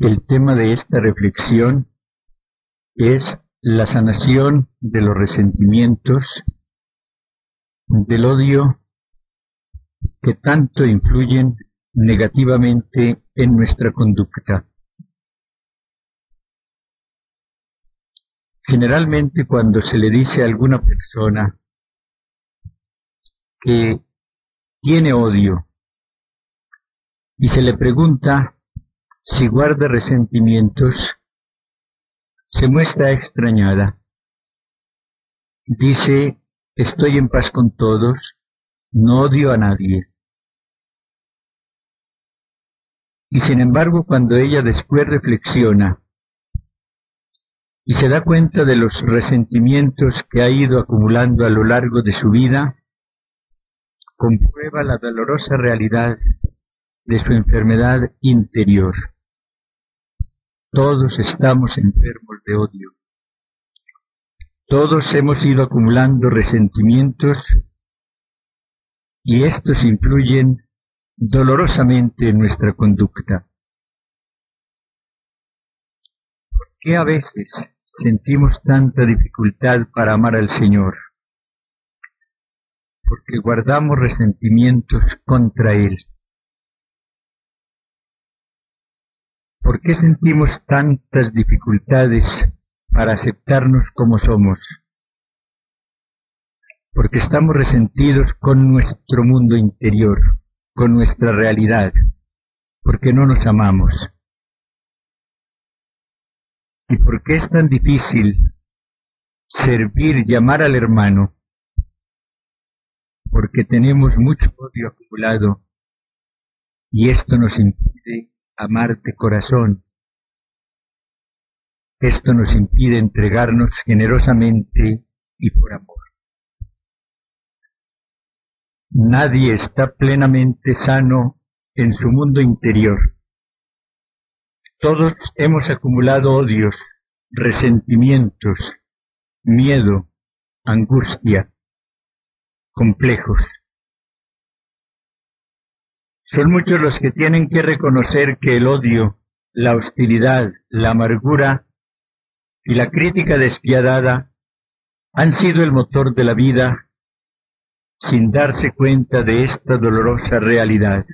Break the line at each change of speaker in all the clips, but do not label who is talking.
El tema de esta reflexión es la sanación de los resentimientos, del odio que tanto influyen negativamente en nuestra conducta. Generalmente cuando se le dice a alguna persona que tiene odio y se le pregunta si guarda resentimientos, se muestra extrañada. Dice, estoy en paz con todos, no odio a nadie. Y sin embargo, cuando ella después reflexiona y se da cuenta de los resentimientos que ha ido acumulando a lo largo de su vida, comprueba la dolorosa realidad de su enfermedad interior. Todos estamos enfermos de odio. Todos hemos ido acumulando resentimientos y estos influyen dolorosamente en nuestra conducta. ¿Por qué a veces sentimos tanta dificultad para amar al Señor? Porque guardamos resentimientos contra Él. ¿Por qué sentimos tantas dificultades para aceptarnos como somos? Porque estamos resentidos con nuestro mundo interior, con nuestra realidad, porque no nos amamos. ¿Y por qué es tan difícil servir y amar al hermano? Porque tenemos mucho odio acumulado y esto nos impide amarte corazón. Esto nos impide entregarnos generosamente y por amor. Nadie está plenamente sano en su mundo interior. Todos hemos acumulado odios, resentimientos, miedo, angustia, complejos. Son muchos los que tienen que reconocer que el odio, la hostilidad, la amargura y la crítica despiadada han sido el motor de la vida sin darse cuenta de esta dolorosa realidad.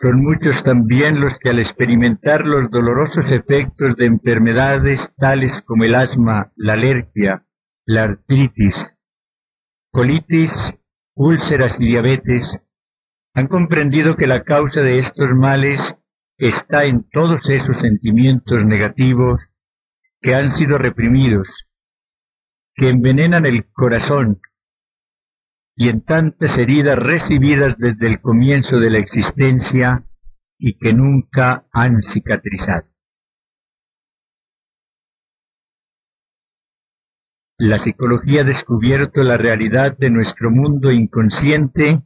Son muchos también los que al experimentar los dolorosos efectos de enfermedades tales como el asma, la alergia, la artritis, colitis, úlceras y diabetes, han comprendido que la causa de estos males está en todos esos sentimientos negativos que han sido reprimidos, que envenenan el corazón y en tantas heridas recibidas desde el comienzo de la existencia y que nunca han cicatrizado. La psicología ha descubierto la realidad de nuestro mundo inconsciente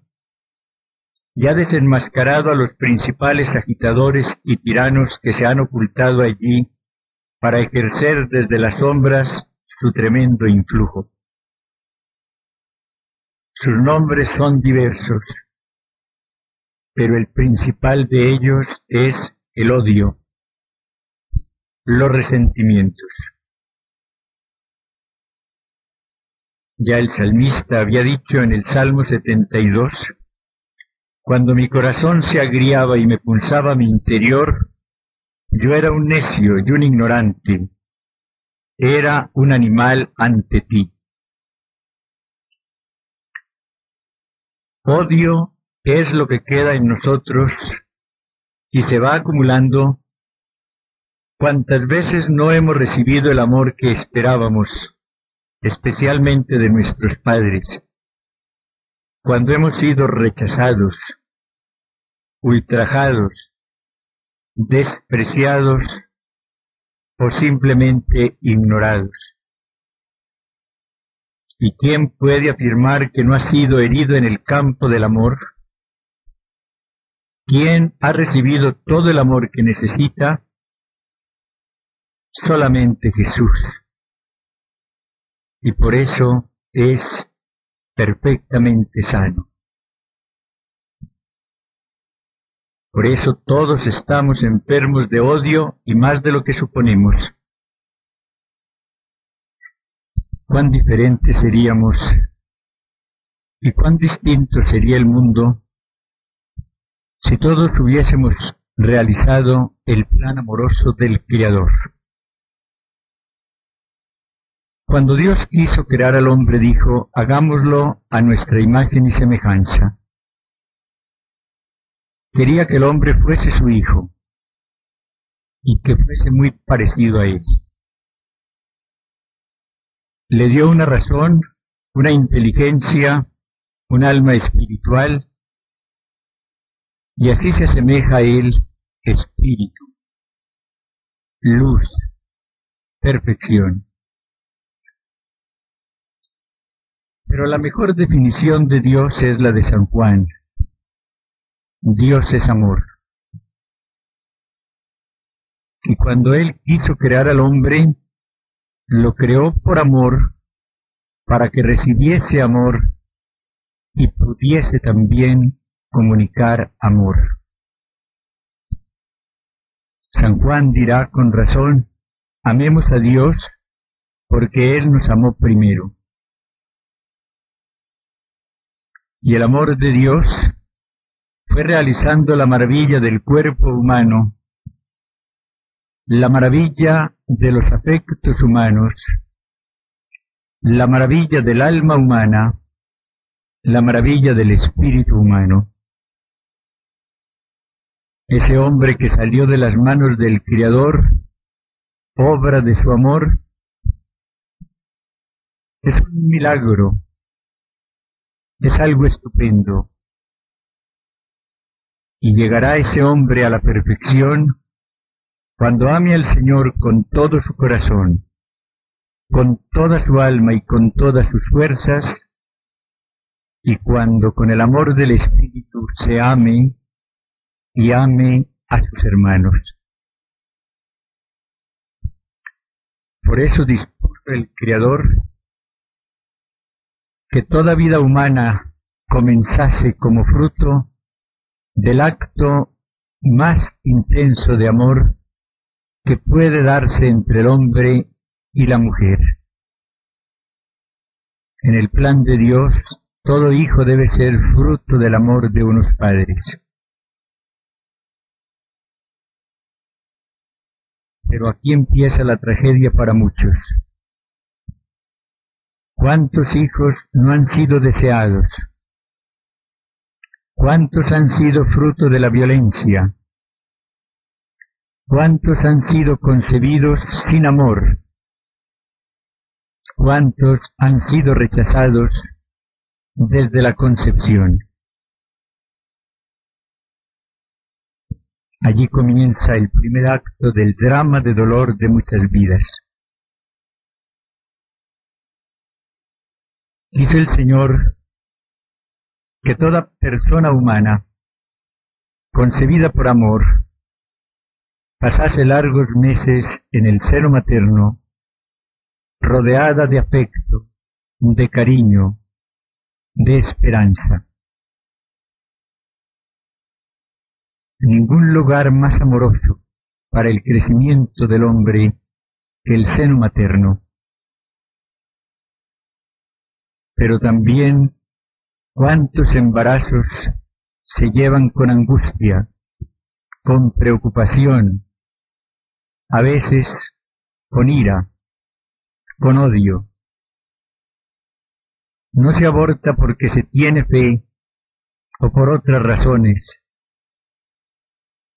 y ha desenmascarado a los principales agitadores y tiranos que se han ocultado allí para ejercer desde las sombras su tremendo influjo. Sus nombres son diversos, pero el principal de ellos es el odio, los resentimientos. Ya el salmista había dicho en el Salmo 72, cuando mi corazón se agriaba y me pulsaba mi interior, yo era un necio y un ignorante, era un animal ante ti. Odio es lo que queda en nosotros y se va acumulando. Cuantas veces no hemos recibido el amor que esperábamos, especialmente de nuestros padres cuando hemos sido rechazados, ultrajados, despreciados o simplemente ignorados. ¿Y quién puede afirmar que no ha sido herido en el campo del amor? ¿Quién ha recibido todo el amor que necesita? Solamente Jesús. Y por eso es perfectamente sano. Por eso todos estamos enfermos de odio y más de lo que suponemos. Cuán diferentes seríamos y cuán distinto sería el mundo si todos hubiésemos realizado el plan amoroso del Creador. Cuando Dios quiso crear al hombre, dijo, hagámoslo a nuestra imagen y semejanza. Quería que el hombre fuese su hijo y que fuese muy parecido a él. Le dio una razón, una inteligencia, un alma espiritual, y así se asemeja a él espíritu, luz, perfección. Pero la mejor definición de Dios es la de San Juan. Dios es amor. Y cuando Él quiso crear al hombre, lo creó por amor, para que recibiese amor y pudiese también comunicar amor. San Juan dirá con razón, amemos a Dios porque Él nos amó primero. Y el amor de Dios fue realizando la maravilla del cuerpo humano, la maravilla de los afectos humanos, la maravilla del alma humana, la maravilla del espíritu humano. Ese hombre que salió de las manos del Criador, obra de su amor, es un milagro es algo estupendo. Y llegará ese hombre a la perfección cuando ame al Señor con todo su corazón, con toda su alma y con todas sus fuerzas, y cuando con el amor del Espíritu se ame y ame a sus hermanos. Por eso dispuso el Creador que toda vida humana comenzase como fruto del acto más intenso de amor que puede darse entre el hombre y la mujer. En el plan de Dios, todo hijo debe ser fruto del amor de unos padres. Pero aquí empieza la tragedia para muchos. ¿Cuántos hijos no han sido deseados? ¿Cuántos han sido fruto de la violencia? ¿Cuántos han sido concebidos sin amor? ¿Cuántos han sido rechazados desde la concepción? Allí comienza el primer acto del drama de dolor de muchas vidas. Dice el Señor que toda persona humana, concebida por amor, pasase largos meses en el seno materno, rodeada de afecto, de cariño, de esperanza. Ningún lugar más amoroso para el crecimiento del hombre que el seno materno. Pero también cuántos embarazos se llevan con angustia, con preocupación, a veces con ira, con odio. No se aborta porque se tiene fe o por otras razones,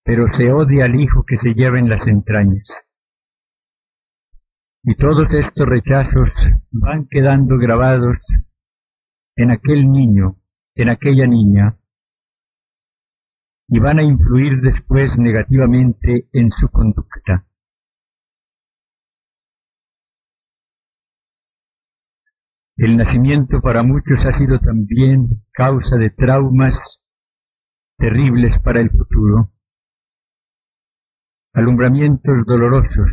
pero se odia al hijo que se lleva en las entrañas. Y todos estos rechazos van quedando grabados en aquel niño, en aquella niña, y van a influir después negativamente en su conducta. El nacimiento para muchos ha sido también causa de traumas terribles para el futuro, alumbramientos dolorosos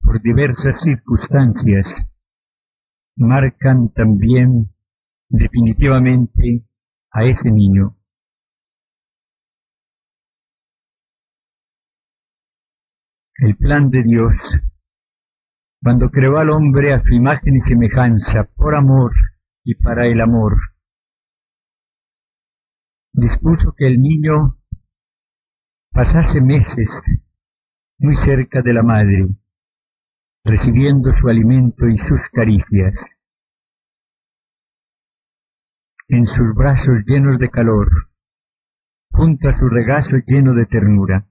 por diversas circunstancias marcan también definitivamente a ese niño. el plan de Dios, cuando creó al hombre a su imagen y semejanza, por amor y para el amor, dispuso que el niño pasase meses muy cerca de la madre, recibiendo su alimento y sus caricias. En sus brazos llenos de calor, junto a su regazo lleno de ternura.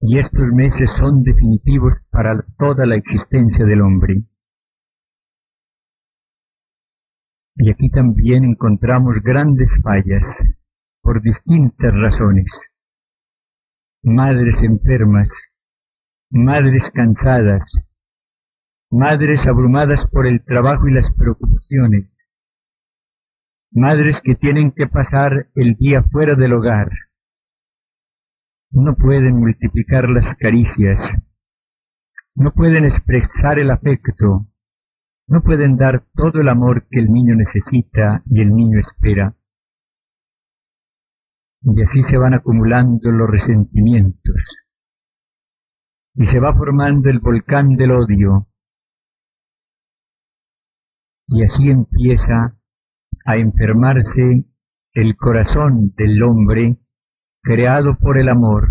Y estos meses son definitivos para toda la existencia del hombre. Y aquí también encontramos grandes fallas por distintas razones. Madres enfermas, madres cansadas, madres abrumadas por el trabajo y las preocupaciones, madres que tienen que pasar el día fuera del hogar. No pueden multiplicar las caricias, no pueden expresar el afecto, no pueden dar todo el amor que el niño necesita y el niño espera. Y así se van acumulando los resentimientos. Y se va formando el volcán del odio. Y así empieza a enfermarse el corazón del hombre creado por el amor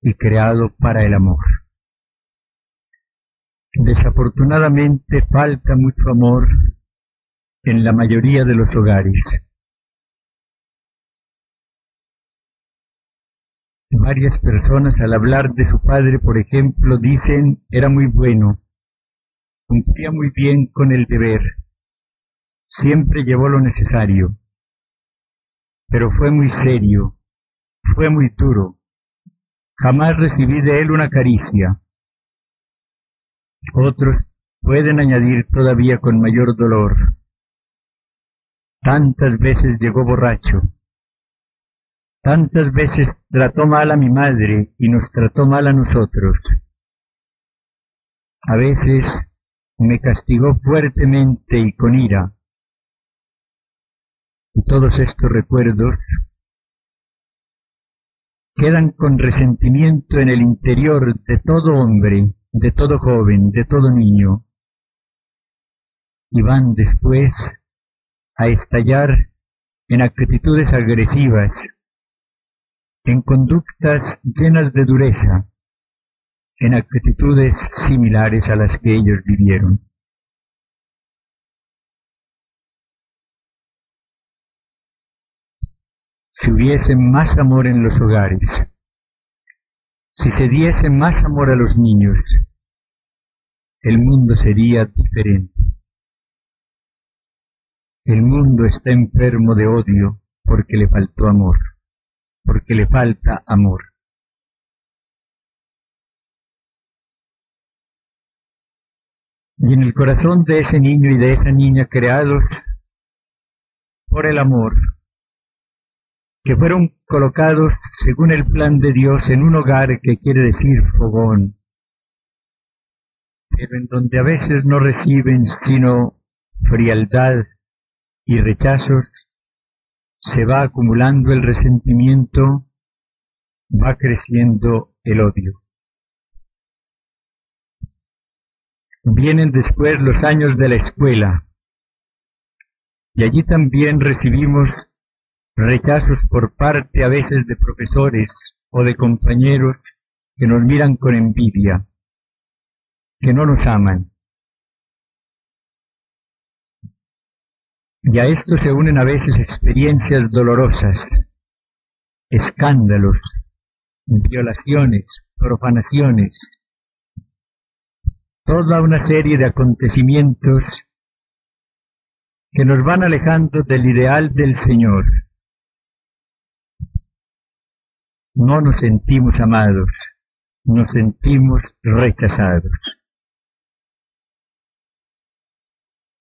y creado para el amor. Desafortunadamente falta mucho amor en la mayoría de los hogares. Varias personas al hablar de su padre, por ejemplo, dicen era muy bueno, cumplía muy bien con el deber, siempre llevó lo necesario, pero fue muy serio, fue muy duro, jamás recibí de él una caricia, otros pueden añadir todavía con mayor dolor. Tantas veces llegó borracho. Tantas veces trató mal a mi madre y nos trató mal a nosotros. A veces me castigó fuertemente y con ira. Todos estos recuerdos quedan con resentimiento en el interior de todo hombre de todo joven, de todo niño, y van después a estallar en actitudes agresivas, en conductas llenas de dureza, en actitudes similares a las que ellos vivieron. Si hubiese más amor en los hogares, si se diese más amor a los niños, el mundo sería diferente. El mundo está enfermo de odio porque le faltó amor, porque le falta amor. Y en el corazón de ese niño y de esa niña creados por el amor, que fueron colocados según el plan de Dios en un hogar que quiere decir fogón, pero en donde a veces no reciben sino frialdad y rechazos, se va acumulando el resentimiento, va creciendo el odio. Vienen después los años de la escuela, y allí también recibimos rechazos por parte a veces de profesores o de compañeros que nos miran con envidia, que no nos aman. Y a esto se unen a veces experiencias dolorosas, escándalos, violaciones, profanaciones, toda una serie de acontecimientos que nos van alejando del ideal del Señor. No nos sentimos amados, nos sentimos rechazados.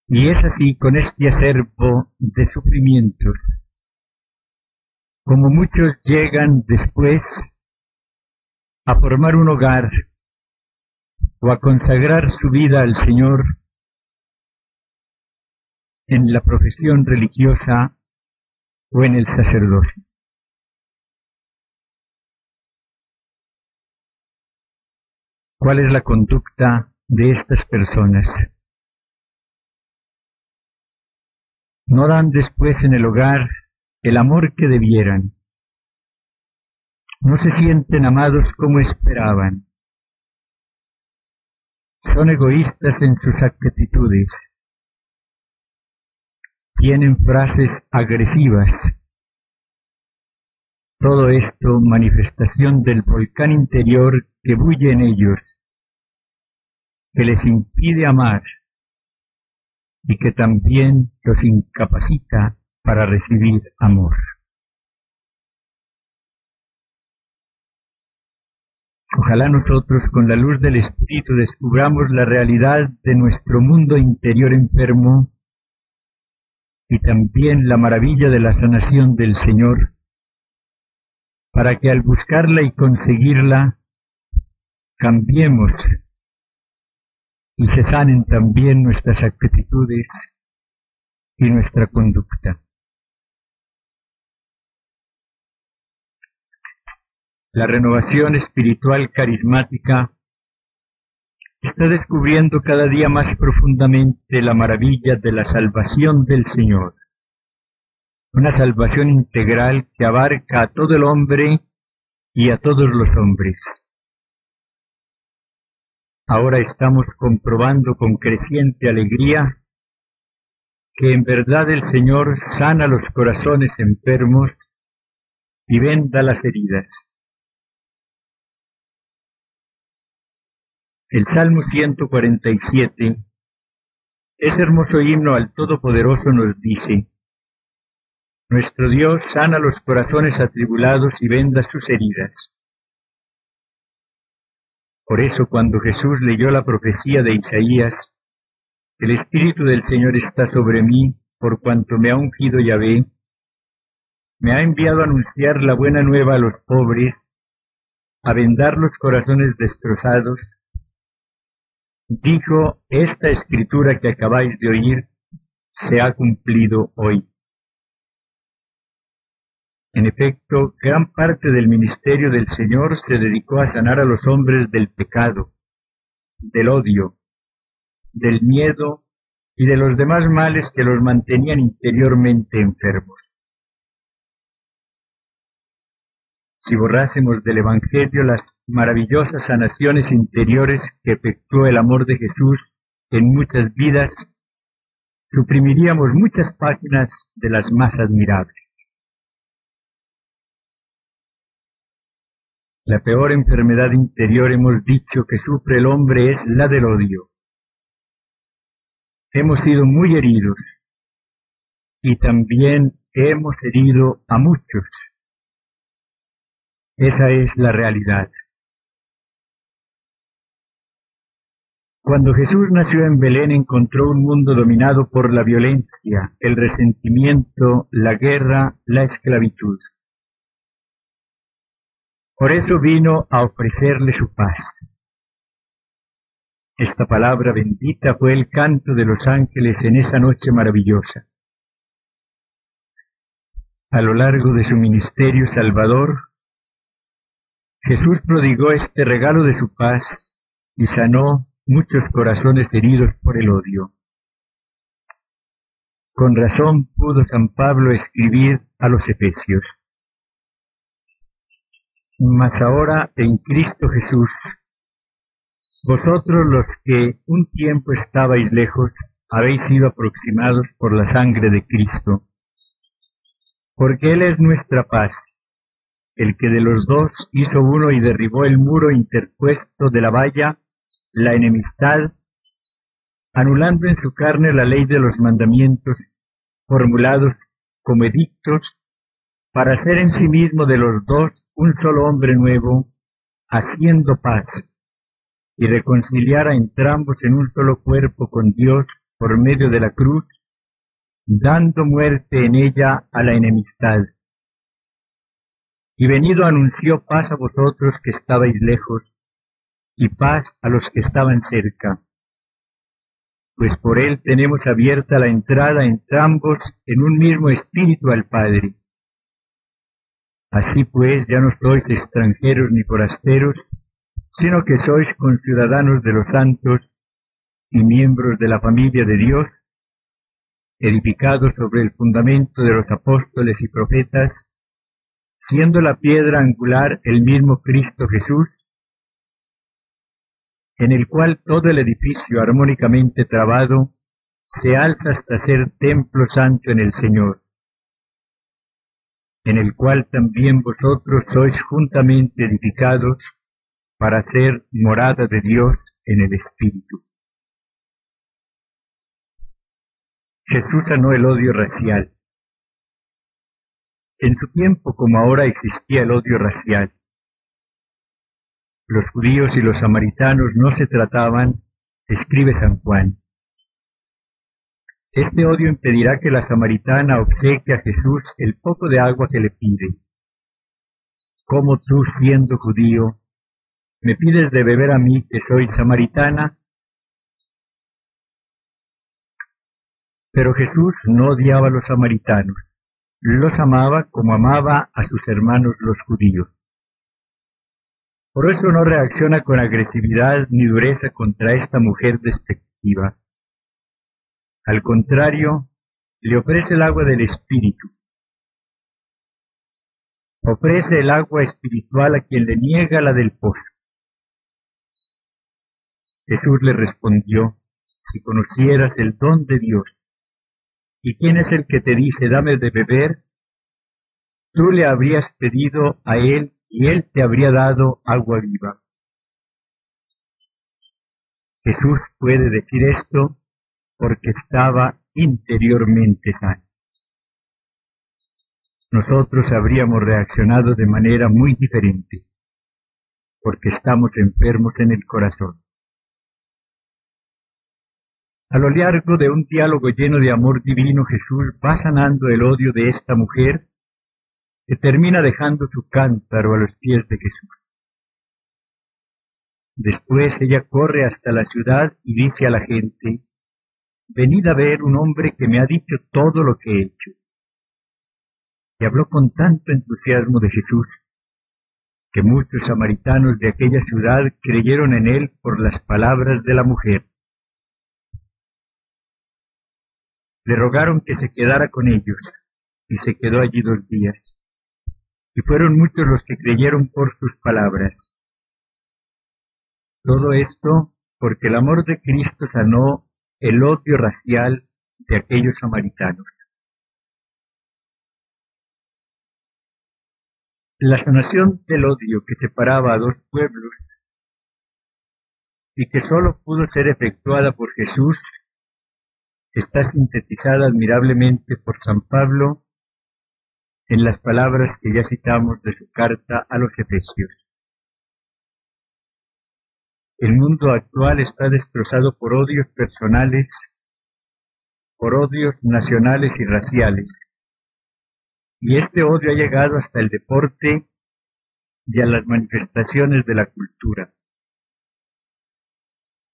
Y es así con este acervo de sufrimientos, como muchos llegan después a formar un hogar o a consagrar su vida al Señor en la profesión religiosa o en el sacerdocio. ¿Cuál es la conducta de estas personas? No dan después en el hogar el amor que debieran. No se sienten amados como esperaban. Son egoístas en sus actitudes. Tienen frases agresivas. Todo esto manifestación del volcán interior que bulle en ellos, que les impide amar y que también los incapacita para recibir amor. Ojalá nosotros con la luz del Espíritu descubramos la realidad de nuestro mundo interior enfermo y también la maravilla de la sanación del Señor, para que al buscarla y conseguirla cambiemos y se sanen también nuestras actitudes y nuestra conducta. La renovación espiritual carismática está descubriendo cada día más profundamente la maravilla de la salvación del Señor. Una salvación integral que abarca a todo el hombre y a todos los hombres. Ahora estamos comprobando con creciente alegría que en verdad el Señor sana los corazones enfermos y venda las heridas. El Salmo 147, ese hermoso himno al Todopoderoso nos dice, Nuestro Dios sana los corazones atribulados y venda sus heridas. Por eso cuando Jesús leyó la profecía de Isaías, el Espíritu del Señor está sobre mí por cuanto me ha ungido Yahvé, me ha enviado a anunciar la buena nueva a los pobres, a vendar los corazones destrozados, dijo, esta escritura que acabáis de oír se ha cumplido hoy. En efecto, gran parte del ministerio del Señor se dedicó a sanar a los hombres del pecado, del odio, del miedo y de los demás males que los mantenían interiormente enfermos. Si borrásemos del Evangelio las maravillosas sanaciones interiores que efectuó el amor de Jesús en muchas vidas, suprimiríamos muchas páginas de las más admirables. La peor enfermedad interior hemos dicho que sufre el hombre es la del odio. Hemos sido muy heridos y también hemos herido a muchos. Esa es la realidad. Cuando Jesús nació en Belén encontró un mundo dominado por la violencia, el resentimiento, la guerra, la esclavitud. Por eso vino a ofrecerle su paz. Esta palabra bendita fue el canto de los ángeles en esa noche maravillosa. A lo largo de su ministerio salvador, Jesús prodigó este regalo de su paz y sanó muchos corazones heridos por el odio. Con razón pudo San Pablo escribir a los Efesios. Mas ahora en Cristo Jesús, vosotros los que un tiempo estabais lejos, habéis sido aproximados por la sangre de Cristo, porque Él es nuestra paz, el que de los dos hizo uno y derribó el muro interpuesto de la valla la enemistad, anulando en su carne la ley de los mandamientos formulados como edictos, para hacer en sí mismo de los dos un solo hombre nuevo, haciendo paz, y reconciliar a entrambos en un solo cuerpo con Dios por medio de la cruz, dando muerte en ella a la enemistad. Y venido anunció paz a vosotros que estabais lejos, y paz a los que estaban cerca, pues por él tenemos abierta la entrada entrambos en un mismo espíritu al Padre. Así pues ya no sois extranjeros ni forasteros, sino que sois conciudadanos de los santos y miembros de la familia de Dios, edificados sobre el fundamento de los apóstoles y profetas, siendo la piedra angular el mismo Cristo Jesús, en el cual todo el edificio armónicamente trabado se alza hasta ser templo santo en el Señor, en el cual también vosotros sois juntamente edificados para ser morada de Dios en el Espíritu. Jesús sanó el odio racial. En su tiempo como ahora existía el odio racial. Los judíos y los samaritanos no se trataban, escribe San Juan. Este odio impedirá que la samaritana obsequie a Jesús el poco de agua que le pide. ¿Cómo tú, siendo judío, me pides de beber a mí que soy samaritana? Pero Jesús no odiaba a los samaritanos, los amaba como amaba a sus hermanos los judíos. Por eso no reacciona con agresividad ni dureza contra esta mujer despectiva. Al contrario, le ofrece el agua del Espíritu. Ofrece el agua espiritual a quien le niega la del pozo. Jesús le respondió, si conocieras el don de Dios ¿Y quién es el que te dice, dame de beber? Tú le habrías pedido a él y él te habría dado agua viva. Jesús puede decir esto porque estaba interiormente sano. Nosotros habríamos reaccionado de manera muy diferente, porque estamos enfermos en el corazón. A lo largo de un diálogo lleno de amor divino, Jesús va sanando el odio de esta mujer que termina dejando su cántaro a los pies de Jesús. Después ella corre hasta la ciudad y dice a la gente, venid a ver un hombre que me ha dicho todo lo que he hecho. Y habló con tanto entusiasmo de Jesús que muchos samaritanos de aquella ciudad creyeron en él por las palabras de la mujer. Le rogaron que se quedara con ellos, y se quedó allí dos días. Y fueron muchos los que creyeron por sus palabras. Todo esto porque el amor de Cristo sanó el odio racial de aquellos samaritanos. La sanación del odio que separaba a dos pueblos y que sólo pudo ser efectuada por Jesús está sintetizada admirablemente por San Pablo en las palabras que ya citamos de su carta a los Efesios. El mundo actual está destrozado por odios personales, por odios nacionales y raciales, y este odio ha llegado hasta el deporte y a las manifestaciones de la cultura.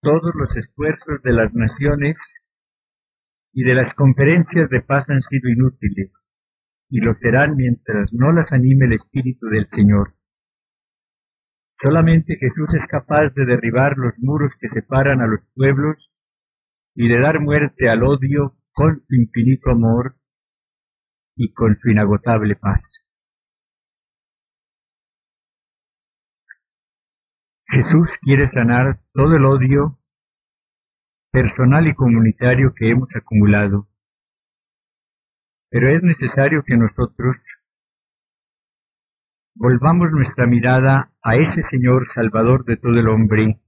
Todos los esfuerzos de las naciones y de las conferencias de paz han sido inútiles, y lo serán mientras no las anime el Espíritu del Señor. Solamente Jesús es capaz de derribar los muros que separan a los pueblos y de dar muerte al odio con su infinito amor y con su inagotable paz. Jesús quiere sanar todo el odio personal y comunitario que hemos acumulado. Pero es necesario que nosotros volvamos nuestra mirada a ese Señor Salvador de todo el hombre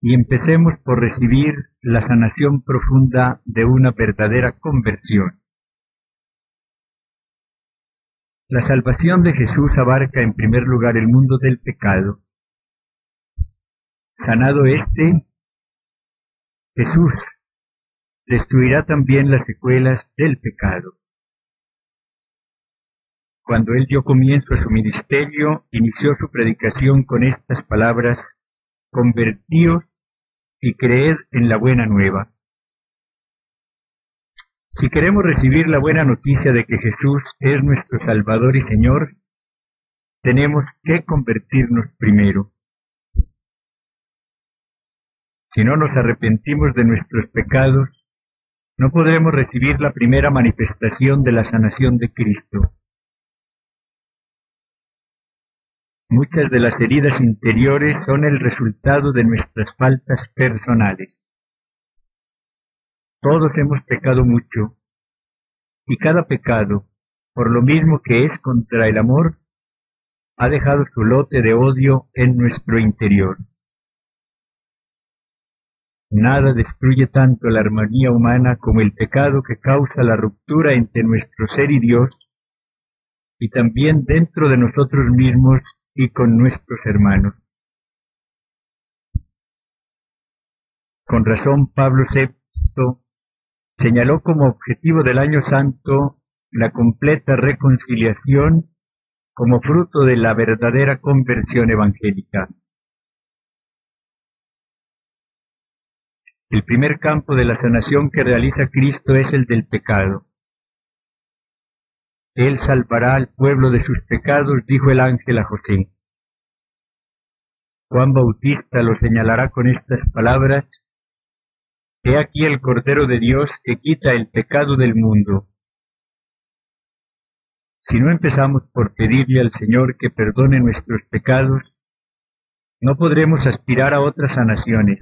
y empecemos por recibir la sanación profunda de una verdadera conversión. La salvación de Jesús abarca en primer lugar el mundo del pecado. Sanado éste, Jesús destruirá también las secuelas del pecado. Cuando él dio comienzo a su ministerio, inició su predicación con estas palabras, convertíos y creed en la buena nueva. Si queremos recibir la buena noticia de que Jesús es nuestro Salvador y Señor, tenemos que convertirnos primero. Si no nos arrepentimos de nuestros pecados, no podremos recibir la primera manifestación de la sanación de Cristo. Muchas de las heridas interiores son el resultado de nuestras faltas personales. Todos hemos pecado mucho, y cada pecado, por lo mismo que es contra el amor, ha dejado su lote de odio en nuestro interior. Nada destruye tanto la armonía humana como el pecado que causa la ruptura entre nuestro ser y Dios, y también dentro de nosotros mismos y con nuestros hermanos. Con razón Pablo VI señaló como objetivo del año santo la completa reconciliación como fruto de la verdadera conversión evangélica. El primer campo de la sanación que realiza Cristo es el del pecado. Él salvará al pueblo de sus pecados, dijo el ángel a José. Juan Bautista lo señalará con estas palabras, He aquí el Cordero de Dios que quita el pecado del mundo. Si no empezamos por pedirle al Señor que perdone nuestros pecados, no podremos aspirar a otras sanaciones.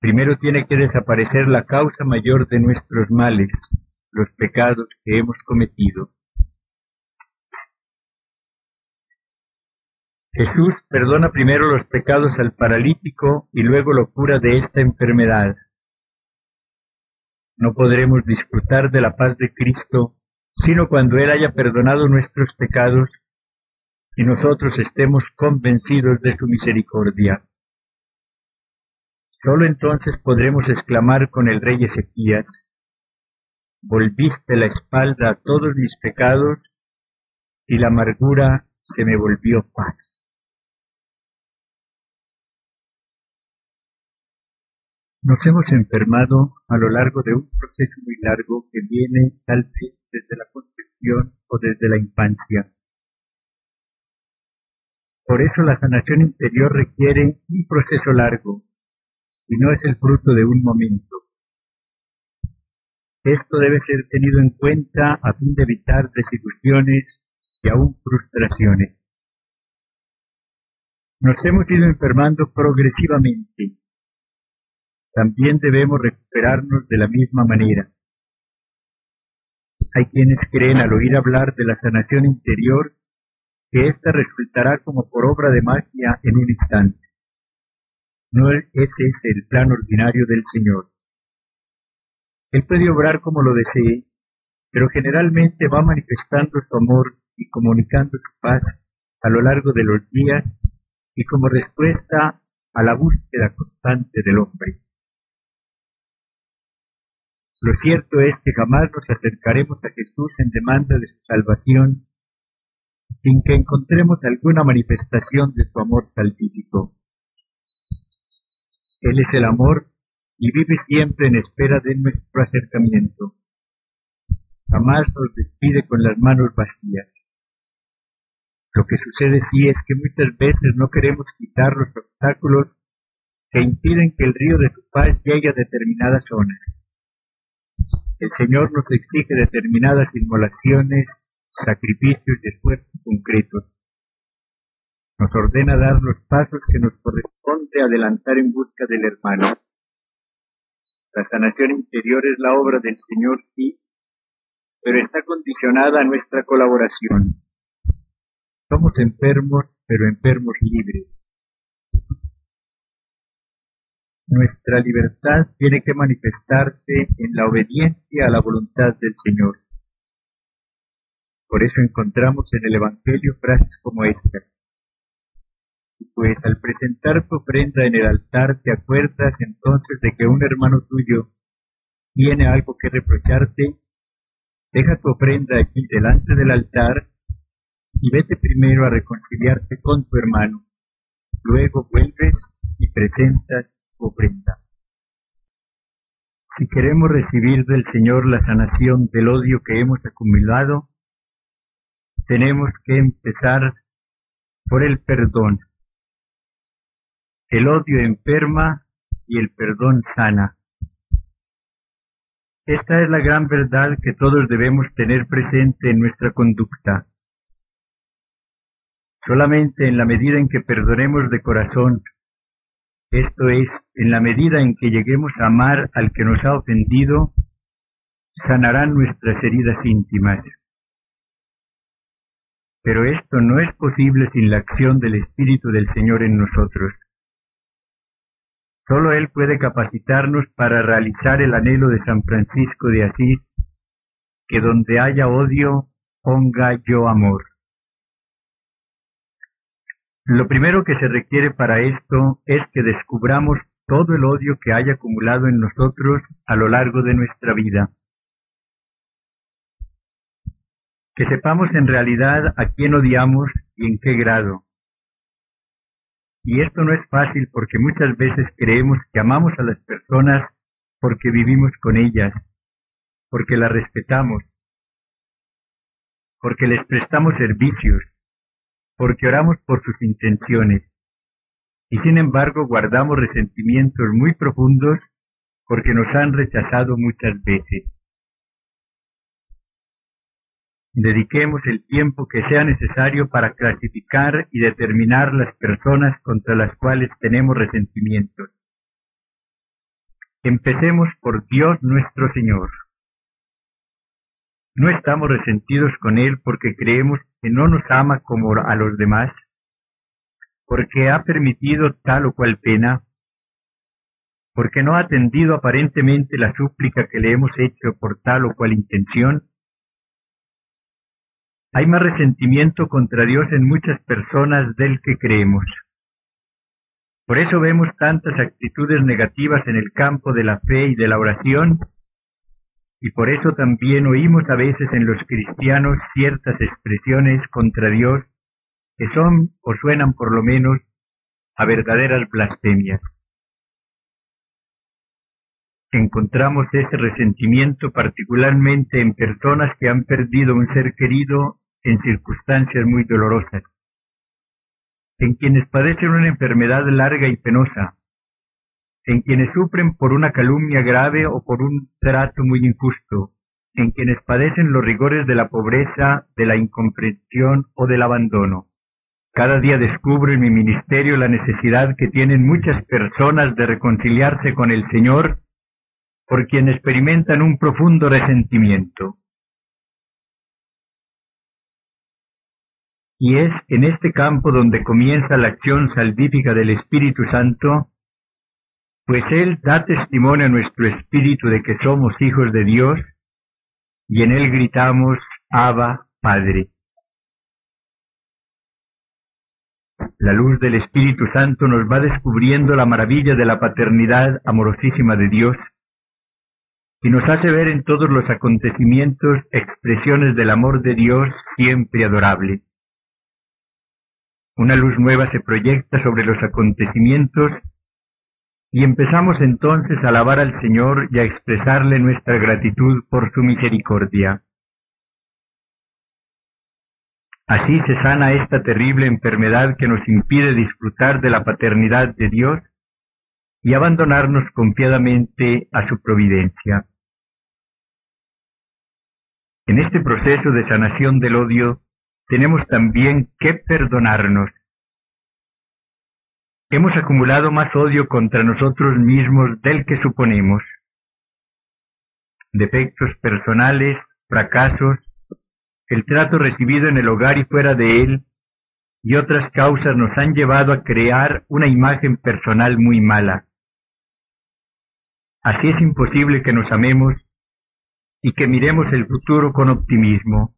Primero tiene que desaparecer la causa mayor de nuestros males, los pecados que hemos cometido. Jesús perdona primero los pecados al paralítico y luego lo cura de esta enfermedad. No podremos disfrutar de la paz de Cristo sino cuando Él haya perdonado nuestros pecados y nosotros estemos convencidos de su misericordia. Sólo entonces podremos exclamar con el rey Ezequías, Volviste la espalda a todos mis pecados y la amargura se me volvió paz. Nos hemos enfermado a lo largo de un proceso muy largo que viene tal vez desde la concepción o desde la infancia. Por eso la sanación interior requiere un proceso largo, y no es el fruto de un momento. Esto debe ser tenido en cuenta a fin de evitar desilusiones y aún frustraciones. Nos hemos ido enfermando progresivamente. También debemos recuperarnos de la misma manera. Hay quienes creen al oír hablar de la sanación interior que ésta resultará como por obra de magia en un instante. No ese es el plan ordinario del Señor. Él puede obrar como lo desee, pero generalmente va manifestando su amor y comunicando su paz a lo largo de los días y como respuesta a la búsqueda constante del hombre. Lo cierto es que jamás nos acercaremos a Jesús en demanda de su salvación sin que encontremos alguna manifestación de su amor salvífico. Él es el amor y vive siempre en espera de nuestro acercamiento. Jamás nos despide con las manos vacías. Lo que sucede sí es que muchas veces no queremos quitar los obstáculos que impiden que el río de su paz llegue a determinadas zonas. El Señor nos exige determinadas inmolaciones, sacrificios y esfuerzos concretos. Nos ordena dar los pasos que nos corresponde adelantar en busca del hermano. La sanación interior es la obra del Señor, sí, pero está condicionada a nuestra colaboración. Somos enfermos, pero enfermos libres. Nuestra libertad tiene que manifestarse en la obediencia a la voluntad del Señor. Por eso encontramos en el Evangelio frases como estas. Pues al presentar tu ofrenda en el altar te acuerdas entonces de que un hermano tuyo tiene algo que reprocharte, deja tu ofrenda aquí delante del altar y vete primero a reconciliarte con tu hermano. Luego vuelves y presentas tu ofrenda. Si queremos recibir del Señor la sanación del odio que hemos acumulado, tenemos que empezar por el perdón El odio enferma y el perdón sana. Esta es la gran verdad que todos debemos tener presente en nuestra conducta. Solamente en la medida en que perdonemos de corazón, esto es, en la medida en que lleguemos a amar al que nos ha ofendido, sanarán nuestras heridas íntimas. Pero esto no es posible sin la acción del Espíritu del Señor en nosotros. Solo Él puede capacitarnos para realizar el anhelo de San Francisco de Asís, que donde haya odio, ponga yo amor. Lo primero que se requiere para esto es que descubramos todo el odio que haya acumulado en nosotros a lo largo de nuestra vida. Que sepamos en realidad a quién odiamos y en qué grado. Y esto no es fácil porque muchas veces creemos que amamos a las personas porque vivimos con ellas, porque las respetamos, porque les prestamos servicios, porque oramos por sus intenciones, y sin embargo guardamos resentimientos muy profundos porque nos han rechazado muchas veces. Dediquemos el tiempo que sea necesario para clasificar y determinar las personas contra las cuales tenemos resentimientos. Empecemos por Dios nuestro Señor. No estamos resentidos con Él porque creemos que no nos ama como a los demás, porque ha permitido tal o cual pena, porque no ha atendido aparentemente la súplica que le hemos hecho por tal o cual intención, hay más resentimiento contra Dios en muchas personas del que creemos. Por eso vemos tantas actitudes negativas en el campo de la fe y de la oración, y por eso también oímos a veces en los cristianos ciertas expresiones contra Dios que son o suenan por lo menos a verdaderas blasfemias. Encontramos ese resentimiento particularmente en personas que han perdido un ser querido en circunstancias muy dolorosas, en quienes padecen una enfermedad larga y penosa, en quienes sufren por una calumnia grave o por un trato muy injusto, en quienes padecen los rigores de la pobreza, de la incomprensión o del abandono. Cada día descubro en mi ministerio la necesidad que tienen muchas personas de reconciliarse con el Señor por quien experimentan un profundo resentimiento. Y es en este campo donde comienza la acción salvífica del Espíritu Santo, pues Él da testimonio a nuestro espíritu de que somos hijos de Dios, y en Él gritamos, Abba, Padre. La luz del Espíritu Santo nos va descubriendo la maravilla de la paternidad amorosísima de Dios, y nos hace ver en todos los acontecimientos expresiones del amor de Dios siempre adorable. Una luz nueva se proyecta sobre los acontecimientos y empezamos entonces a alabar al Señor y a expresarle nuestra gratitud por su misericordia. Así se sana esta terrible enfermedad que nos impide disfrutar de la paternidad de Dios y abandonarnos confiadamente a su providencia. En este proceso de sanación del odio, tenemos también que perdonarnos. Hemos acumulado más odio contra nosotros mismos del que suponemos. Defectos personales, fracasos, el trato recibido en el hogar y fuera de él, y otras causas nos han llevado a crear una imagen personal muy mala. Así es imposible que nos amemos y que miremos el futuro con optimismo.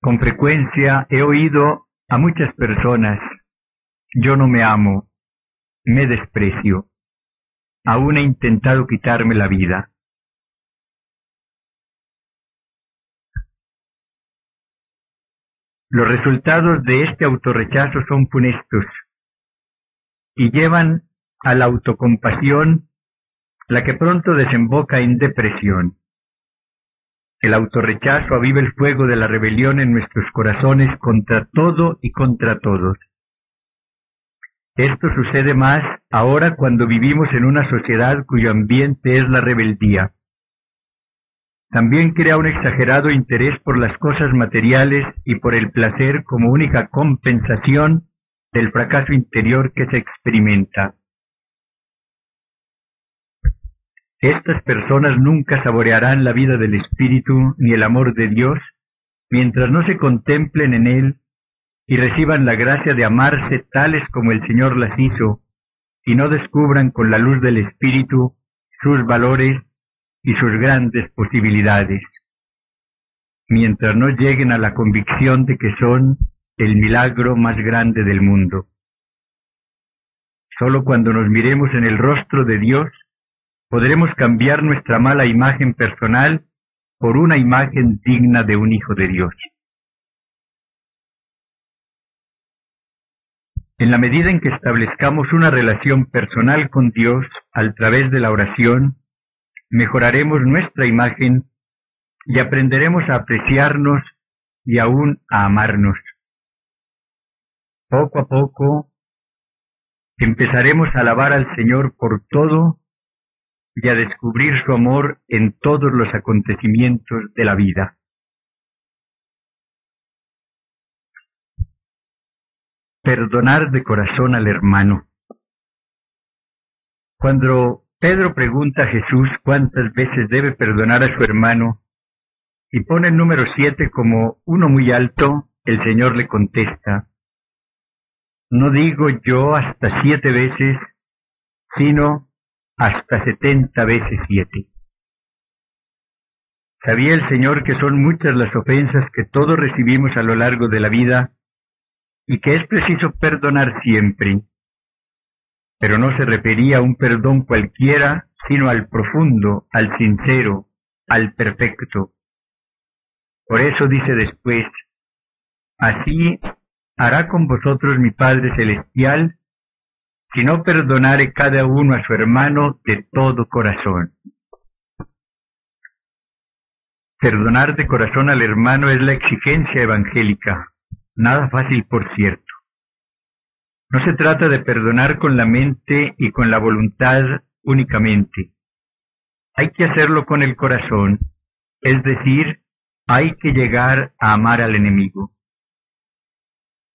Con frecuencia he oído a muchas personas, yo no me amo, me desprecio, aún he intentado quitarme la vida. Los resultados de este autorrechazo son funestos y llevan a la autocompasión, la que pronto desemboca en depresión. El autorrechazo aviva el fuego de la rebelión en nuestros corazones contra todo y contra todos. Esto sucede más ahora cuando vivimos en una sociedad cuyo ambiente es la rebeldía. También crea un exagerado interés por las cosas materiales y por el placer como única compensación del fracaso interior que se experimenta. Estas personas nunca saborearán la vida del Espíritu ni el amor de Dios mientras no se contemplen en Él y reciban la gracia de amarse tales como el Señor las hizo, y no descubran con la luz del Espíritu sus valores y sus grandes posibilidades, mientras no lleguen a la convicción de que son el milagro más grande del mundo. Solo cuando nos miremos en el rostro de Dios, podremos cambiar nuestra mala imagen personal por una imagen digna de un Hijo de Dios. En la medida en que establezcamos una relación personal con Dios a través de la oración, mejoraremos nuestra imagen y aprenderemos a apreciarnos y aún a amarnos. Poco a poco empezaremos a alabar al Señor por todo y a descubrir su amor en todos los acontecimientos de la vida. Perdonar de corazón al hermano. Cuando Pedro pregunta a Jesús cuántas veces debe perdonar a su hermano y pone el número siete como uno muy alto, el Señor le contesta, no digo yo hasta siete veces, sino hasta setenta veces siete. Sabía el Señor que son muchas las ofensas que todos recibimos a lo largo de la vida y que es preciso perdonar siempre. Pero no se refería a un perdón cualquiera, sino al profundo, al sincero, al perfecto. Por eso dice después, así hará con vosotros mi Padre Celestial, si no perdonare cada uno a su hermano de todo corazón. Perdonar de corazón al hermano es la exigencia evangélica, nada fácil por cierto. No se trata de perdonar con la mente y con la voluntad únicamente. Hay que hacerlo con el corazón, es decir, hay que llegar a amar al enemigo.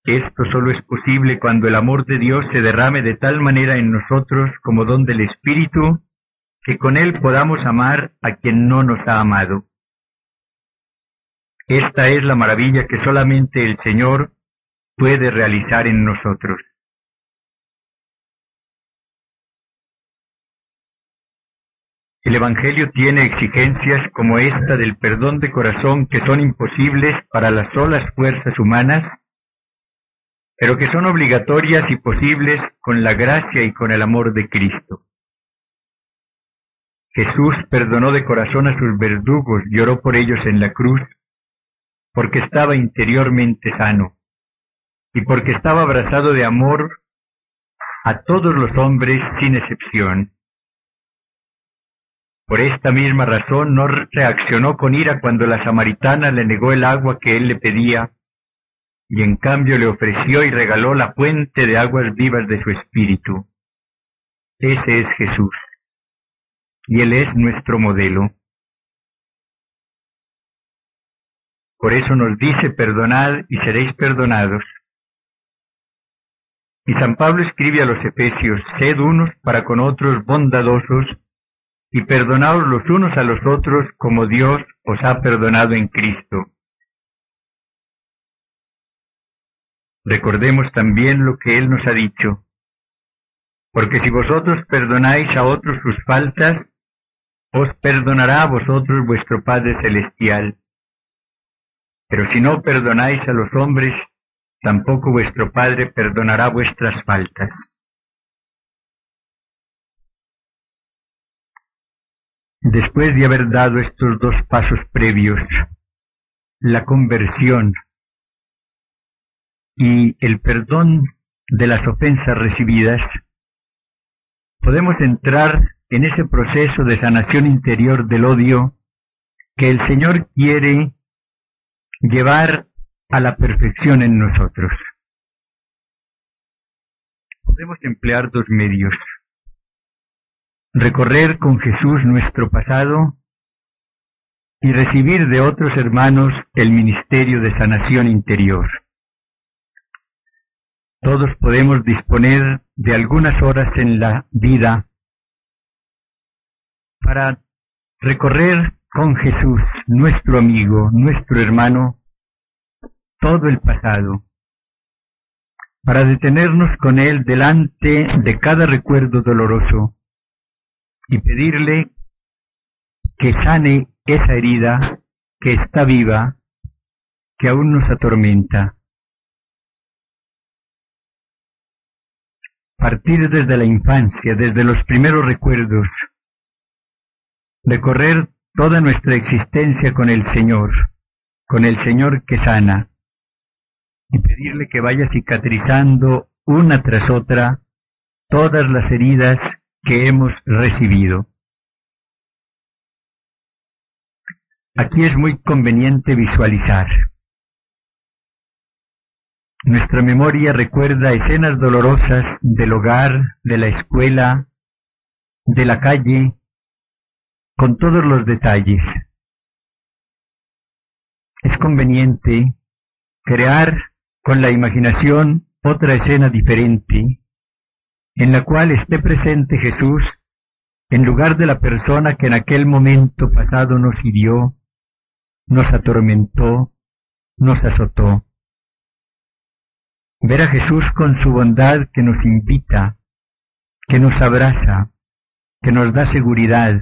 Esto solo es posible cuando el amor de Dios se derrame de tal manera en nosotros como don del Espíritu, que con él podamos amar a quien no nos ha amado. Esta es la maravilla que solamente el Señor puede realizar en nosotros. El Evangelio tiene exigencias como esta del perdón de corazón que son imposibles para las solas fuerzas humanas pero que son obligatorias y posibles con la gracia y con el amor de Cristo. Jesús perdonó de corazón a sus verdugos y oró por ellos en la cruz, porque estaba interiormente sano y porque estaba abrazado de amor a todos los hombres sin excepción. Por esta misma razón no reaccionó con ira cuando la samaritana le negó el agua que él le pedía, y en cambio le ofreció y regaló la fuente de aguas vivas de su espíritu. Ese es Jesús, y Él es nuestro modelo. Por eso nos dice, perdonad y seréis perdonados. Y San Pablo escribe a los Efesios, sed unos para con otros bondadosos, y perdonaos los unos a los otros como Dios os ha perdonado en Cristo. Recordemos también lo que Él nos ha dicho. Porque si vosotros perdonáis a otros sus faltas, os perdonará a vosotros vuestro Padre Celestial. Pero si no perdonáis a los hombres, tampoco vuestro Padre perdonará vuestras faltas. Después de haber dado estos dos pasos previos, la conversión y el perdón de las ofensas recibidas, podemos entrar en ese proceso de sanación interior del odio que el Señor quiere llevar a la perfección en nosotros. podemos emplear dos medios. Recorrer con Jesús nuestro pasado y recibir de otros hermanos el ministerio de sanación interior. Todos podemos disponer de algunas horas en la vida para recorrer con Jesús, nuestro amigo, nuestro hermano, todo el pasado, para detenernos con Él delante de cada recuerdo doloroso y pedirle que sane esa herida que está viva, que aún nos atormenta. Partir desde la infancia, desde los primeros recuerdos, recorrer toda nuestra existencia con el Señor, con el Señor que sana, y pedirle que vaya cicatrizando una tras otra todas las heridas que hemos recibido. Aquí es muy conveniente visualizar. Nuestra memoria recuerda escenas dolorosas del hogar, de la escuela, de la calle, con todos los detalles. Es conveniente crear con la imaginación otra escena diferente en la cual esté presente Jesús en lugar de la persona que en aquel momento pasado nos hirió, nos atormentó, nos azotó. Ver a Jesús con su bondad que nos invita, que nos abraza, que nos da seguridad.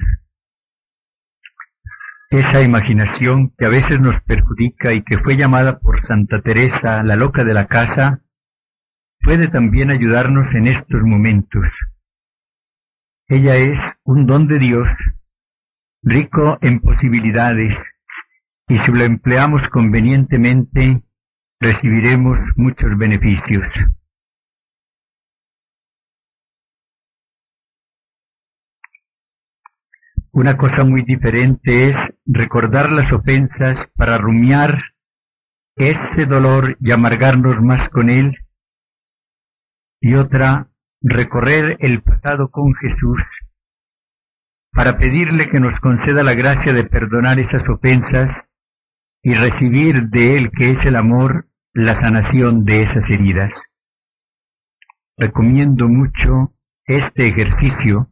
Esa imaginación que a veces nos perjudica y que fue llamada por Santa Teresa la loca de la casa, puede también ayudarnos en estos momentos. Ella es un don de Dios, rico en posibilidades, y si lo empleamos convenientemente, recibiremos muchos beneficios. Una cosa muy diferente es recordar las ofensas para rumiar ese dolor y amargarnos más con él y otra recorrer el pasado con Jesús para pedirle que nos conceda la gracia de perdonar esas ofensas y recibir de Él, que es el amor, la sanación de esas heridas. Recomiendo mucho este ejercicio.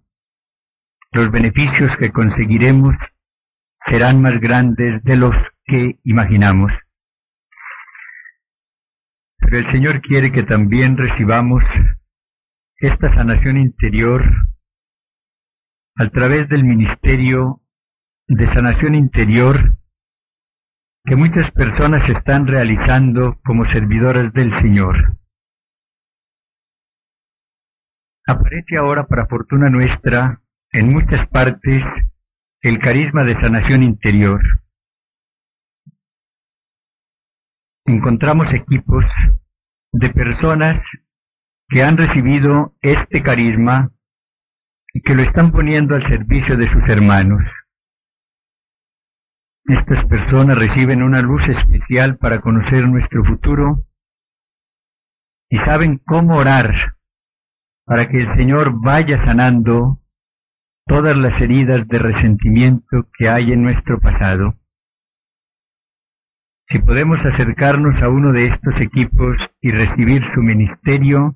Los beneficios que conseguiremos serán más grandes de los que imaginamos. Pero el Señor quiere que también recibamos esta sanación interior a través del ministerio de sanación interior que muchas personas están realizando como servidoras del Señor. Aparece ahora, para fortuna nuestra, en muchas partes el carisma de sanación interior. encontramos equipos de personas que han recibido este carisma y que lo están poniendo al servicio de sus hermanos. Estas personas reciben una luz especial para conocer nuestro futuro y saben cómo orar para que el Señor vaya sanando todas las heridas de resentimiento que hay en nuestro pasado. Si podemos acercarnos a uno de estos equipos y recibir su ministerio,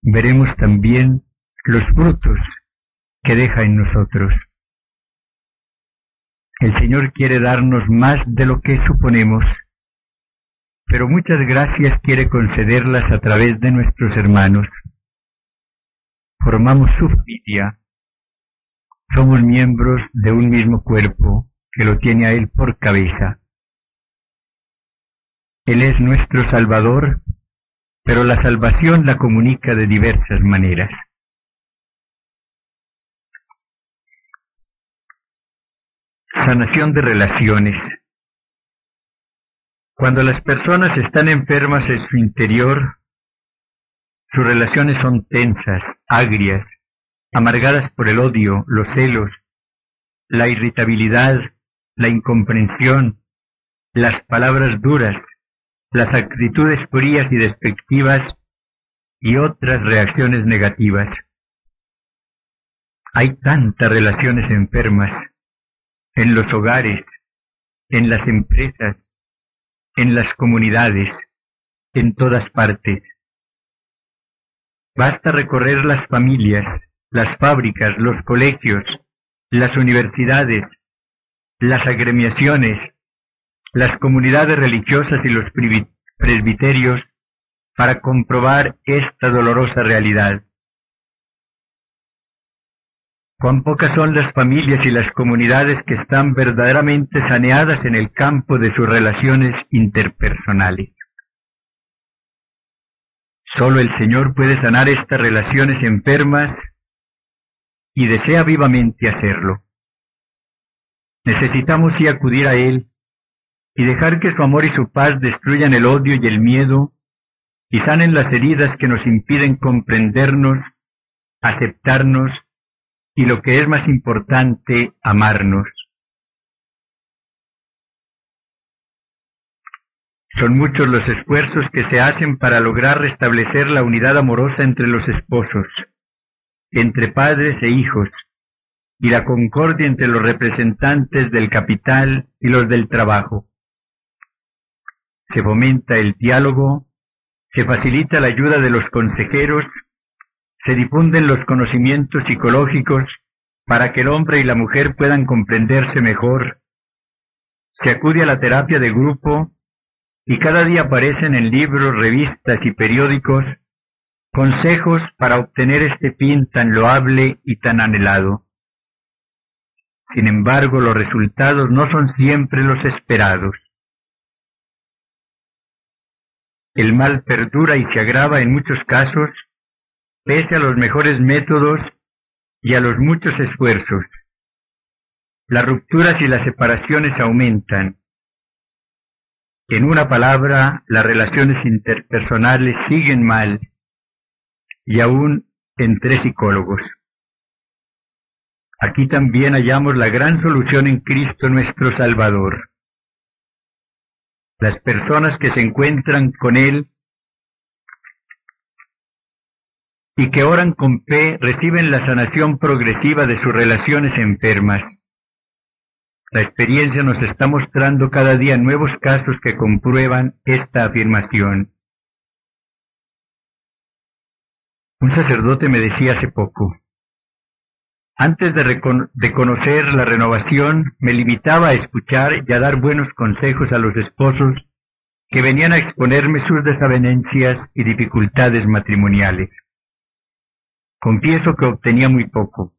veremos también los frutos que deja en nosotros. El Señor quiere darnos más de lo que suponemos, pero muchas gracias quiere concederlas a través de nuestros hermanos. Formamos su somos miembros de un mismo cuerpo que lo tiene a Él por cabeza. Él es nuestro Salvador, pero la salvación la comunica de diversas maneras. Sanación de relaciones. Cuando las personas están enfermas en su interior, sus relaciones son tensas, agrias, amargadas por el odio, los celos, la irritabilidad, la incomprensión, las palabras duras, las actitudes frías y despectivas y otras reacciones negativas. Hay tantas relaciones enfermas en los hogares, en las empresas, en las comunidades, en todas partes. Basta recorrer las familias, las fábricas, los colegios, las universidades, las agremiaciones, las comunidades religiosas y los presbiterios para comprobar esta dolorosa realidad. Cuán pocas son las familias y las comunidades que están verdaderamente saneadas en el campo de sus relaciones interpersonales. Solo el Señor puede sanar estas relaciones enfermas y desea vivamente hacerlo. Necesitamos sí acudir a Él y dejar que su amor y su paz destruyan el odio y el miedo y sanen las heridas que nos impiden comprendernos, aceptarnos y lo que es más importante, amarnos. Son muchos los esfuerzos que se hacen para lograr restablecer la unidad amorosa entre los esposos, entre padres e hijos, y la concordia entre los representantes del capital y los del trabajo. Se fomenta el diálogo, se facilita la ayuda de los consejeros, se difunden los conocimientos psicológicos para que el hombre y la mujer puedan comprenderse mejor, se acude a la terapia de grupo y cada día aparecen en libros, revistas y periódicos consejos para obtener este fin tan loable y tan anhelado. Sin embargo, los resultados no son siempre los esperados. El mal perdura y se agrava en muchos casos, pese a los mejores métodos y a los muchos esfuerzos. Las rupturas y las separaciones aumentan. En una palabra, las relaciones interpersonales siguen mal, y aún entre psicólogos. Aquí también hallamos la gran solución en Cristo nuestro Salvador. Las personas que se encuentran con Él y que oran con fe reciben la sanación progresiva de sus relaciones enfermas. La experiencia nos está mostrando cada día nuevos casos que comprueban esta afirmación. Un sacerdote me decía hace poco, antes de, conocer la renovación, me limitaba a escuchar y a dar buenos consejos a los esposos que venían a exponerme sus desavenencias y dificultades matrimoniales. Confieso que obtenía muy poco.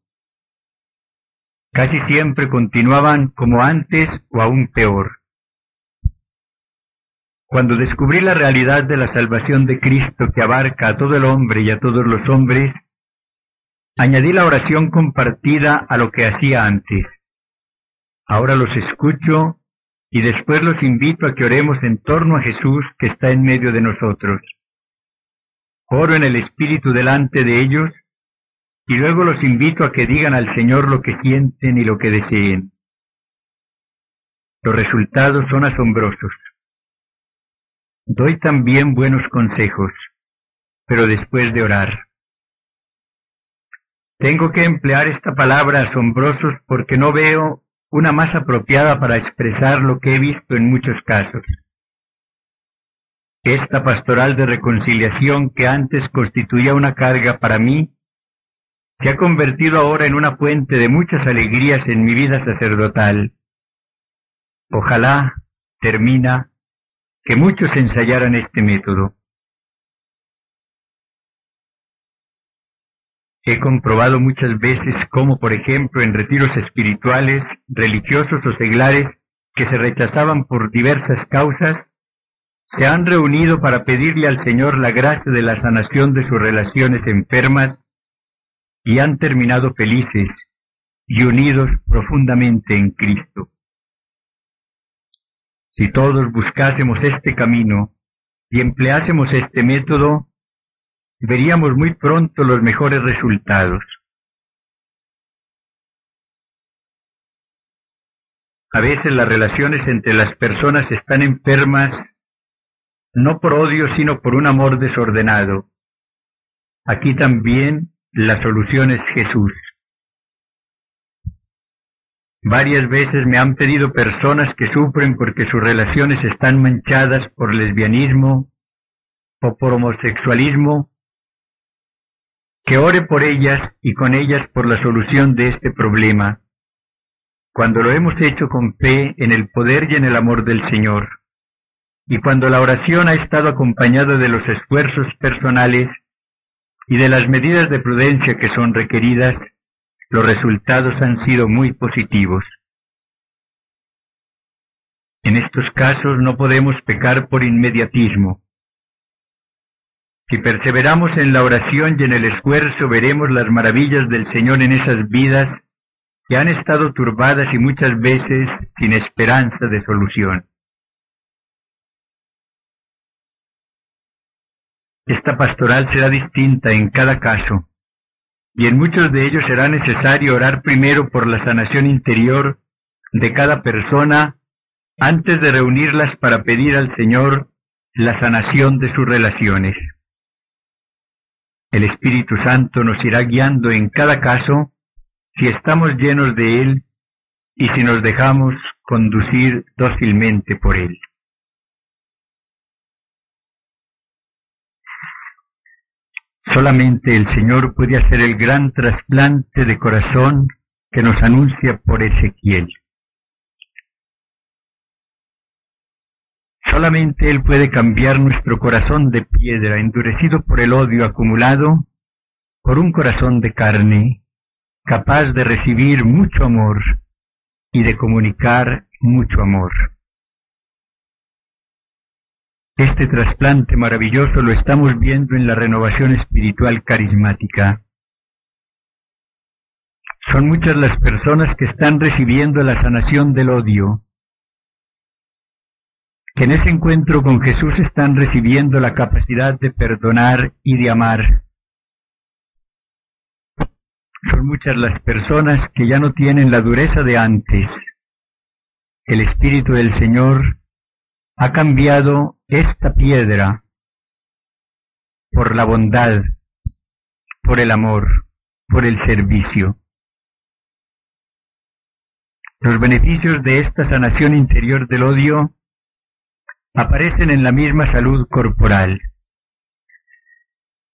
Casi siempre continuaban como antes o aún peor. Cuando descubrí la realidad de la salvación de Cristo que abarca a todo el hombre y a todos los hombres, Añadí la oración compartida a lo que hacía antes. Ahora los escucho y después los invito a que oremos en torno a Jesús que está en medio de nosotros. Oro en el Espíritu delante de ellos y luego los invito a que digan al Señor lo que sienten y lo que deseen. Los resultados son asombrosos. Doy también buenos consejos, pero después de orar. Tengo que emplear esta palabra asombrosos porque no veo una más apropiada para expresar lo que he visto en muchos casos. Esta pastoral de reconciliación que antes constituía una carga para mí, se ha convertido ahora en una fuente de muchas alegrías en mi vida sacerdotal. Ojalá, termina, que muchos ensayaran este método. He comprobado muchas veces cómo, por ejemplo, en retiros espirituales, religiosos o seglares que se rechazaban por diversas causas, se han reunido para pedirle al Señor la gracia de la sanación de sus relaciones enfermas y han terminado felices y unidos profundamente en Cristo. Si todos buscásemos este camino y empleásemos este método, veríamos muy pronto los mejores resultados. A veces las relaciones entre las personas están enfermas no por odio, sino por un amor desordenado. Aquí también la solución es Jesús. Varias veces me han pedido personas que sufren porque sus relaciones están manchadas por lesbianismo o por homosexualismo, que ore por ellas y con ellas por la solución de este problema, cuando lo hemos hecho con fe en el poder y en el amor del Señor, y cuando la oración ha estado acompañada de los esfuerzos personales y de las medidas de prudencia que son requeridas, los resultados han sido muy positivos. En estos casos no podemos pecar por inmediatismo. Si perseveramos en la oración y en el esfuerzo, veremos las maravillas del Señor en esas vidas que han estado turbadas y muchas veces sin esperanza de solución. Esta pastoral será distinta en cada caso, y en muchos de ellos será necesario orar primero por la sanación interior de cada persona antes de reunirlas para pedir al Señor la sanación de sus relaciones. El Espíritu Santo nos irá guiando en cada caso si estamos llenos de Él y si nos dejamos conducir dócilmente por Él. Solamente el Señor puede hacer el gran trasplante de corazón que nos anuncia por Ezequiel. Solamente Él puede cambiar nuestro corazón de piedra, endurecido por el odio acumulado, por un corazón de carne, capaz de recibir mucho amor y de comunicar mucho amor. Este trasplante maravilloso lo estamos viendo en la renovación espiritual carismática. Son muchas las personas que están recibiendo la sanación del odio, que en ese encuentro con Jesús están recibiendo la capacidad de perdonar y de amar. Son muchas las personas que ya no tienen la dureza de antes. El Espíritu del Señor ha cambiado esta piedra por la bondad, por el amor, por el servicio. Los beneficios de esta sanación interior del odio aparecen en la misma salud corporal.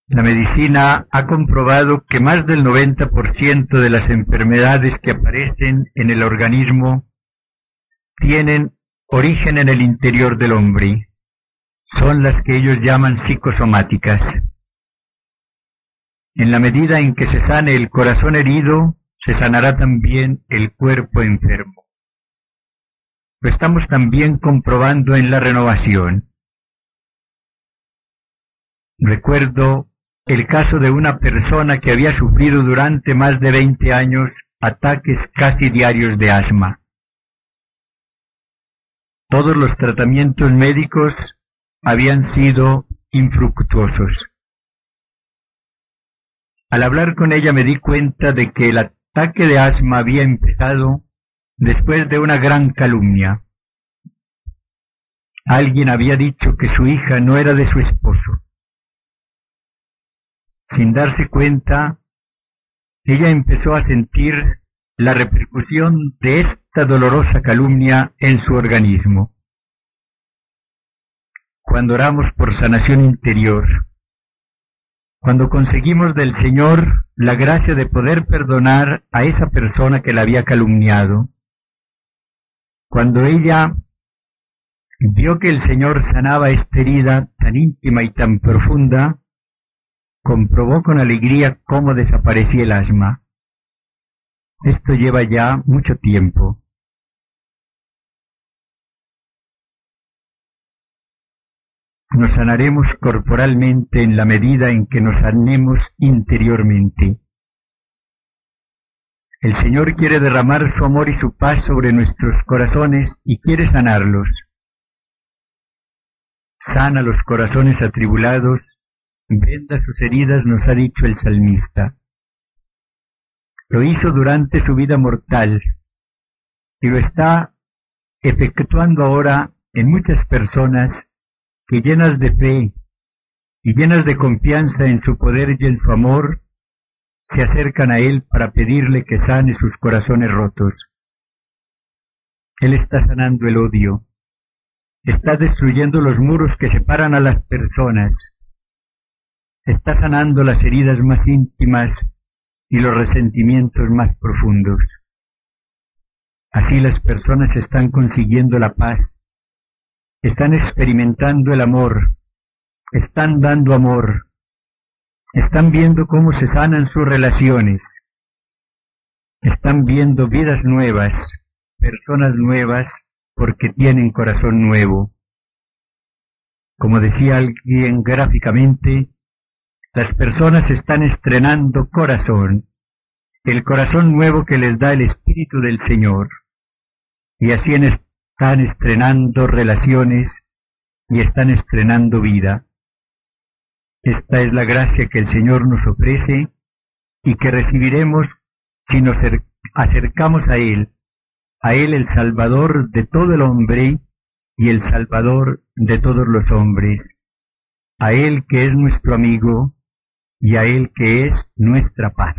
La medicina ha comprobado que más del 90% de las enfermedades que aparecen en el organismo tienen origen en el interior del hombre. Son las que ellos llaman psicosomáticas. En la medida en que se sane el corazón herido, se sanará también el cuerpo enfermo. Lo estamos también comprobando en la renovación. Recuerdo el caso de una persona que había sufrido durante más de 20 años ataques casi diarios de asma. Todos los tratamientos médicos habían sido infructuosos. Al hablar con ella me di cuenta de que el ataque de asma había empezado después de una gran calumnia. Alguien había dicho que su hija no era de su esposo. Sin darse cuenta, ella empezó a sentir la repercusión de esta dolorosa calumnia en su organismo. Cuando oramos por sanación interior, cuando conseguimos del Señor la gracia de poder perdonar a esa persona que la había calumniado, cuando ella vio que el Señor sanaba esta herida tan íntima y tan profunda, comprobó con alegría cómo desaparecía el asma. Esto lleva ya mucho tiempo. Nos sanaremos corporalmente en la medida en que nos sanemos interiormente. El Señor quiere derramar su amor y su paz sobre nuestros corazones y quiere sanarlos. Sana los corazones atribulados Venda sus heridas, nos ha dicho el salmista. Lo hizo durante su vida mortal y lo está efectuando ahora en muchas personas que llenas de fe y llenas de confianza en su poder y en su amor, se acercan a Él para pedirle que sane sus corazones rotos. Él está sanando el odio, está destruyendo los muros que separan a las personas, está sanando las heridas más íntimas y los resentimientos más profundos. Así las personas están consiguiendo la paz, están experimentando el amor, están dando amor, están viendo cómo se sanan sus relaciones, están viendo vidas nuevas, personas nuevas, porque tienen corazón nuevo. Como decía alguien gráficamente, las personas están estrenando corazón, el corazón nuevo que les da el Espíritu del Señor, y así están estrenando relaciones y están estrenando vida. Esta es la gracia que el Señor nos ofrece y que recibiremos si nos acercamos a Él, a Él el Salvador de todo el hombre y el Salvador de todos los hombres, a Él que es nuestro amigo y a Él que es nuestra paz.